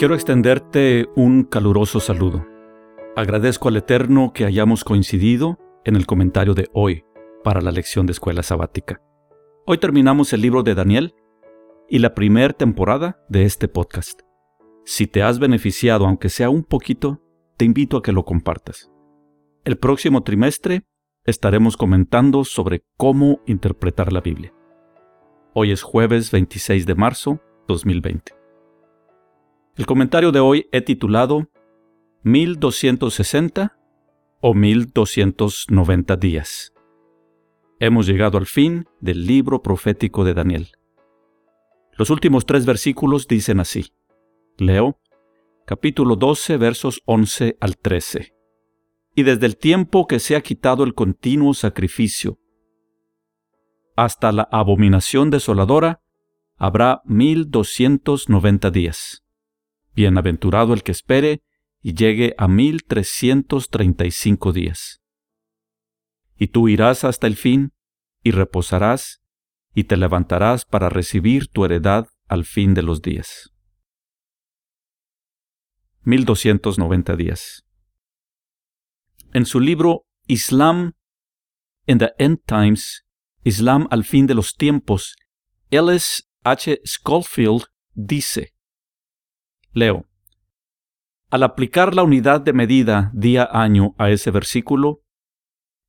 Quiero extenderte un caluroso saludo. Agradezco al Eterno que hayamos coincidido en el comentario de hoy para la lección de escuela sabática. Hoy terminamos el libro de Daniel y la primera temporada de este podcast. Si te has beneficiado, aunque sea un poquito, te invito a que lo compartas. El próximo trimestre estaremos comentando sobre cómo interpretar la Biblia. Hoy es jueves 26 de marzo 2020. El comentario de hoy he titulado 1260 o 1290 días. Hemos llegado al fin del libro profético de Daniel. Los últimos tres versículos dicen así. Leo, capítulo 12, versos 11 al 13. Y desde el tiempo que se ha quitado el continuo sacrificio hasta la abominación desoladora, habrá mil doscientos noventa días. Bienaventurado el que espere y llegue a mil trescientos treinta y cinco días. Y tú irás hasta el fin, y reposarás, y te levantarás para recibir tu heredad al fin de los días. 1290 días. En su libro Islam in the End Times, Islam al fin de los tiempos, Ellis H. Schofield dice, Leo, al aplicar la unidad de medida día-año a ese versículo,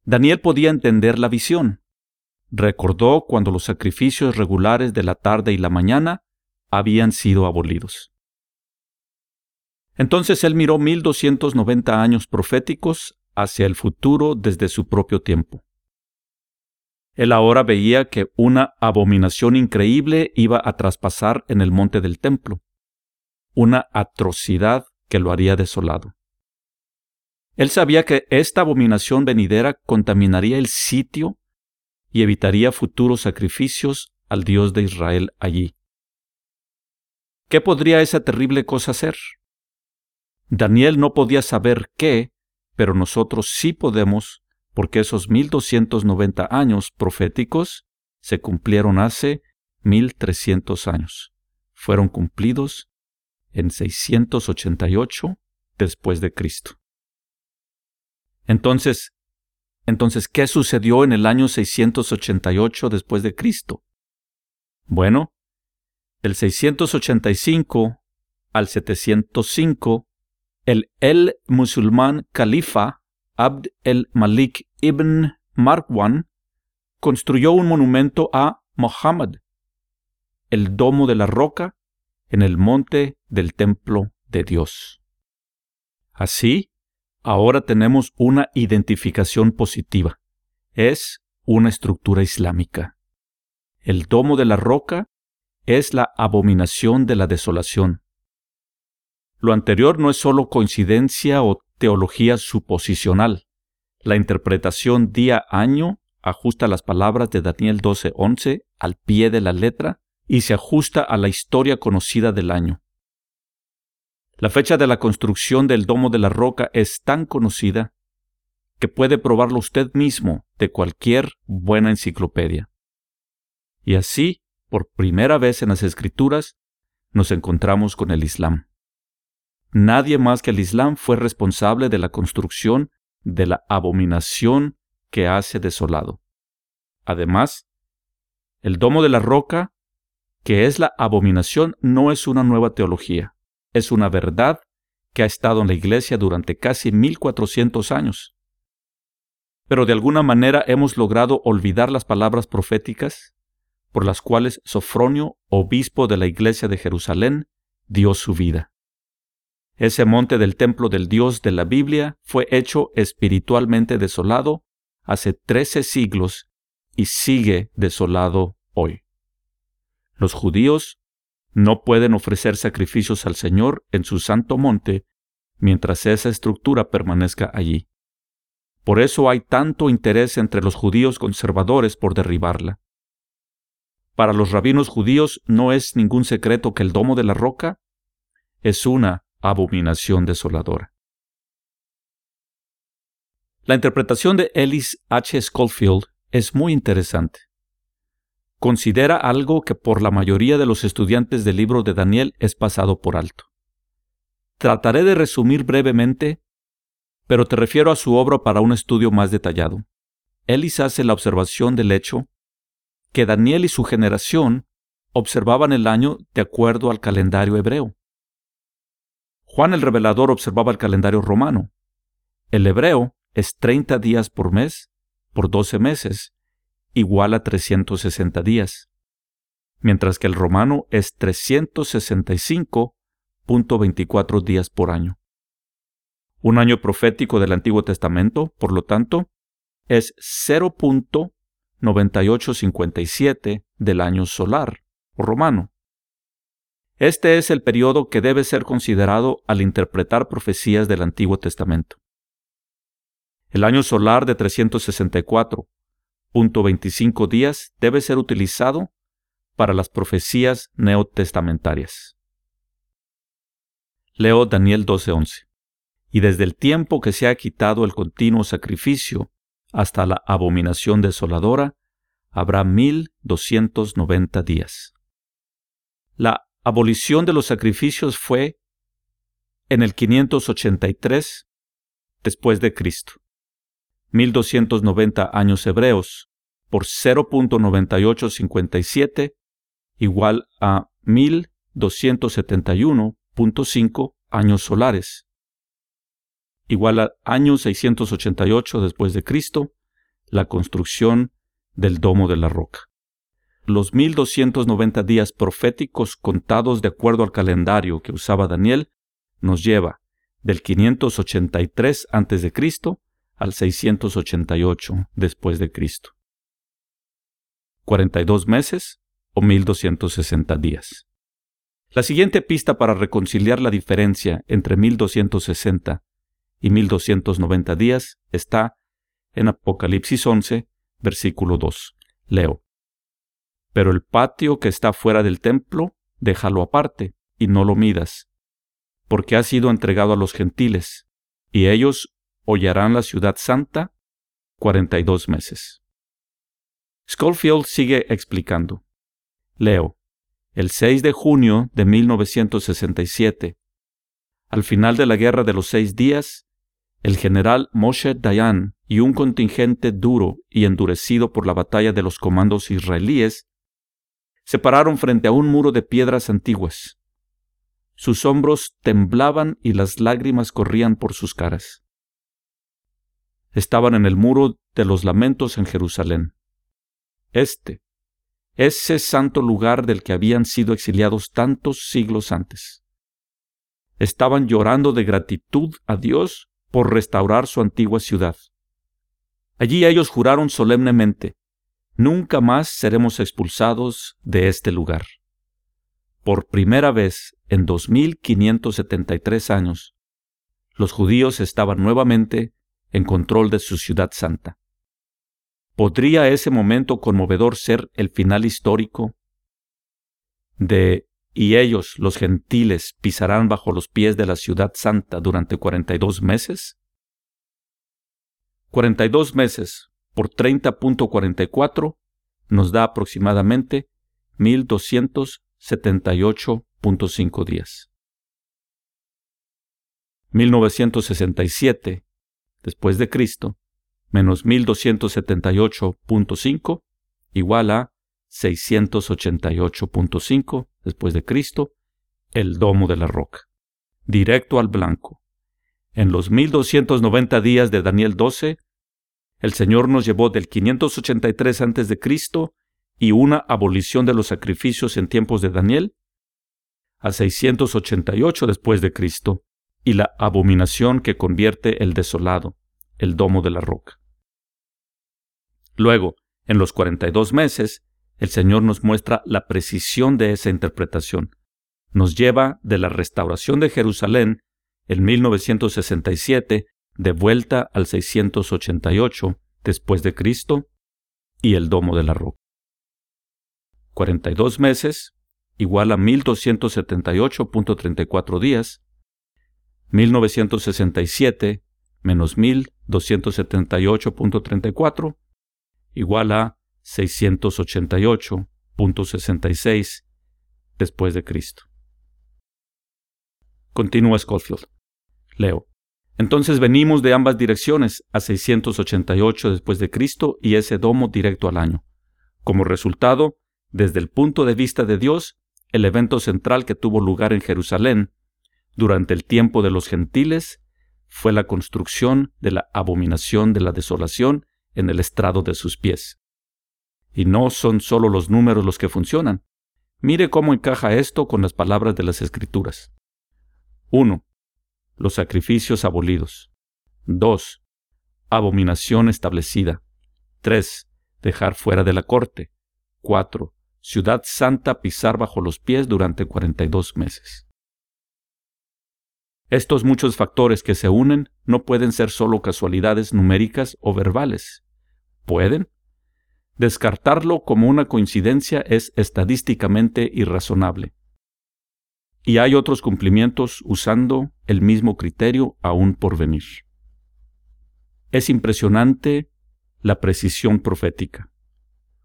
Daniel podía entender la visión. Recordó cuando los sacrificios regulares de la tarde y la mañana habían sido abolidos. Entonces él miró 1290 años proféticos hacia el futuro desde su propio tiempo. Él ahora veía que una abominación increíble iba a traspasar en el monte del templo, una atrocidad que lo haría desolado. Él sabía que esta abominación venidera contaminaría el sitio y evitaría futuros sacrificios al Dios de Israel allí. ¿Qué podría esa terrible cosa hacer? Daniel no podía saber qué, pero nosotros sí podemos, porque esos 1290 años proféticos se cumplieron hace 1300 años. Fueron cumplidos en 688 después de Cristo. Entonces, entonces, ¿qué sucedió en el año 688 después de Cristo? Bueno, del 685 al 705, el el musulmán califa Abd el-Malik ibn Marwan construyó un monumento a Muhammad, el domo de la roca, en el monte del templo de Dios. Así, ahora tenemos una identificación positiva. Es una estructura islámica. El domo de la roca es la abominación de la desolación. Lo anterior no es solo coincidencia o teología suposicional. La interpretación día-año ajusta las palabras de Daniel 12:11 al pie de la letra y se ajusta a la historia conocida del año. La fecha de la construcción del Domo de la Roca es tan conocida que puede probarlo usted mismo de cualquier buena enciclopedia. Y así, por primera vez en las Escrituras, nos encontramos con el Islam. Nadie más que el Islam fue responsable de la construcción de la abominación que hace desolado. Además, el domo de la roca, que es la abominación, no es una nueva teología es una verdad que ha estado en la Iglesia durante casi 1400 años. Pero de alguna manera hemos logrado olvidar las palabras proféticas por las cuales Sofronio, obispo de la Iglesia de Jerusalén, dio su vida. Ese monte del templo del Dios de la Biblia fue hecho espiritualmente desolado hace trece siglos y sigue desolado hoy. Los judíos no pueden ofrecer sacrificios al Señor en su santo monte mientras esa estructura permanezca allí. Por eso hay tanto interés entre los judíos conservadores por derribarla. Para los rabinos judíos no es ningún secreto que el domo de la roca es una abominación desoladora. La interpretación de Ellis H. Schofield es muy interesante considera algo que por la mayoría de los estudiantes del libro de Daniel es pasado por alto. Trataré de resumir brevemente, pero te refiero a su obra para un estudio más detallado. Ellis hace la observación del hecho que Daniel y su generación observaban el año de acuerdo al calendario hebreo. Juan el Revelador observaba el calendario romano. El hebreo es 30 días por mes por 12 meses, igual a 360 días, mientras que el romano es 365.24 días por año. Un año profético del Antiguo Testamento, por lo tanto, es 0.9857 del año solar o romano. Este es el periodo que debe ser considerado al interpretar profecías del Antiguo Testamento. El año solar de 364.25 días debe ser utilizado para las profecías neotestamentarias. Leo Daniel 12:11. Y desde el tiempo que se ha quitado el continuo sacrificio hasta la abominación desoladora, habrá 1290 días. La abolición de los sacrificios fue en el 583 después de Cristo. 1290 años hebreos por 0.9857 igual a 1271.5 años solares, igual a año 688 después de Cristo, la construcción del domo de la roca. Los 1290 días proféticos contados de acuerdo al calendario que usaba Daniel nos lleva del 583 a.C al 688 después de Cristo. 42 meses o 1260 días. La siguiente pista para reconciliar la diferencia entre 1260 y 1290 días está en Apocalipsis 11, versículo 2. Leo. Pero el patio que está fuera del templo, déjalo aparte y no lo midas, porque ha sido entregado a los gentiles, y ellos hollarán la ciudad santa 42 meses. Schofield sigue explicando. Leo, el 6 de junio de 1967, al final de la Guerra de los Seis Días, el general Moshe Dayan y un contingente duro y endurecido por la batalla de los comandos israelíes se pararon frente a un muro de piedras antiguas. Sus hombros temblaban y las lágrimas corrían por sus caras estaban en el muro de los lamentos en Jerusalén. Este, ese santo lugar del que habían sido exiliados tantos siglos antes. Estaban llorando de gratitud a Dios por restaurar su antigua ciudad. Allí ellos juraron solemnemente, nunca más seremos expulsados de este lugar. Por primera vez en 2573 años, los judíos estaban nuevamente en control de su ciudad santa. ¿Podría ese momento conmovedor ser el final histórico de y ellos, los gentiles, pisarán bajo los pies de la ciudad santa durante 42 meses? 42 meses por 30.44 nos da aproximadamente 1278.5 días. 1967 después de Cristo, menos 1278.5 igual a 688.5 después de Cristo, el domo de la roca. Directo al blanco. En los 1290 días de Daniel 12, el Señor nos llevó del 583 antes de Cristo y una abolición de los sacrificios en tiempos de Daniel a 688 después de Cristo y la abominación que convierte el desolado, el domo de la roca. Luego, en los 42 meses, el Señor nos muestra la precisión de esa interpretación. Nos lleva de la restauración de Jerusalén en 1967 de vuelta al 688 después de Cristo y el domo de la roca. 42 meses igual a 1278.34 días 1967 menos 1278.34 igual a 688.66 después de Cristo. Continúa Schofield. Leo. Entonces venimos de ambas direcciones a 688 después de Cristo y ese domo directo al año. Como resultado, desde el punto de vista de Dios, el evento central que tuvo lugar en Jerusalén durante el tiempo de los gentiles fue la construcción de la abominación de la desolación en el estrado de sus pies. Y no son solo los números los que funcionan. Mire cómo encaja esto con las palabras de las Escrituras. 1. Los sacrificios abolidos. 2. Abominación establecida. 3. Dejar fuera de la corte. 4. Ciudad Santa pisar bajo los pies durante 42 meses. Estos muchos factores que se unen no pueden ser solo casualidades numéricas o verbales. ¿Pueden? Descartarlo como una coincidencia es estadísticamente irrazonable. Y hay otros cumplimientos usando el mismo criterio aún por venir. Es impresionante la precisión profética.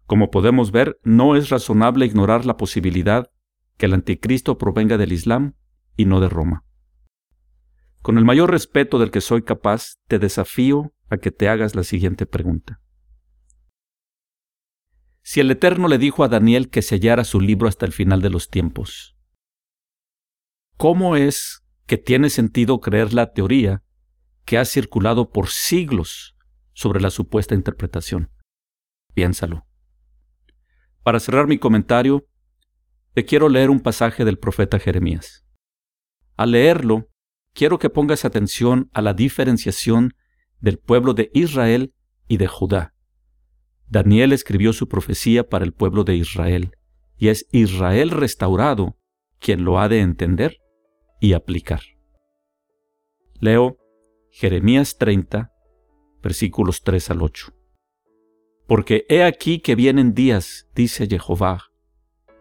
Como podemos ver, no es razonable ignorar la posibilidad que el anticristo provenga del Islam y no de Roma. Con el mayor respeto del que soy capaz, te desafío a que te hagas la siguiente pregunta. Si el Eterno le dijo a Daniel que sellara su libro hasta el final de los tiempos, ¿cómo es que tiene sentido creer la teoría que ha circulado por siglos sobre la supuesta interpretación? Piénsalo. Para cerrar mi comentario, te quiero leer un pasaje del profeta Jeremías. Al leerlo, quiero que pongas atención a la diferenciación del pueblo de Israel y de Judá. Daniel escribió su profecía para el pueblo de Israel, y es Israel restaurado quien lo ha de entender y aplicar. Leo Jeremías 30, versículos 3 al 8. Porque he aquí que vienen días, dice Jehová,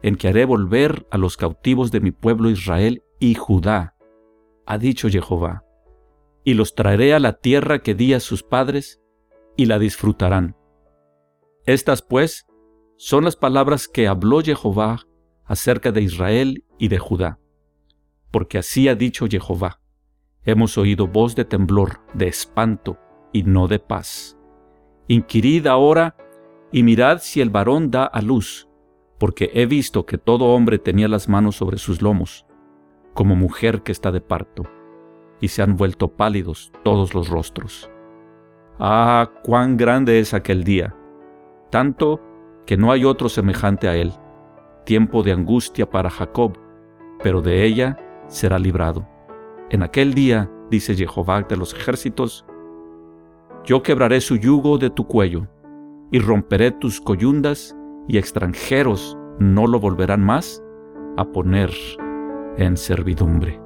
en que haré volver a los cautivos de mi pueblo Israel y Judá, ha dicho Jehová, y los traeré a la tierra que di a sus padres, y la disfrutarán. Estas, pues, son las palabras que habló Jehová acerca de Israel y de Judá. Porque así ha dicho Jehová, hemos oído voz de temblor, de espanto, y no de paz. Inquirid ahora y mirad si el varón da a luz, porque he visto que todo hombre tenía las manos sobre sus lomos, como mujer que está de parto, y se han vuelto pálidos todos los rostros. Ah, cuán grande es aquel día, tanto que no hay otro semejante a él, tiempo de angustia para Jacob, pero de ella será librado. En aquel día, dice Jehová de los ejércitos, yo quebraré su yugo de tu cuello, y romperé tus coyundas, y extranjeros no lo volverán más a poner en servidumbre.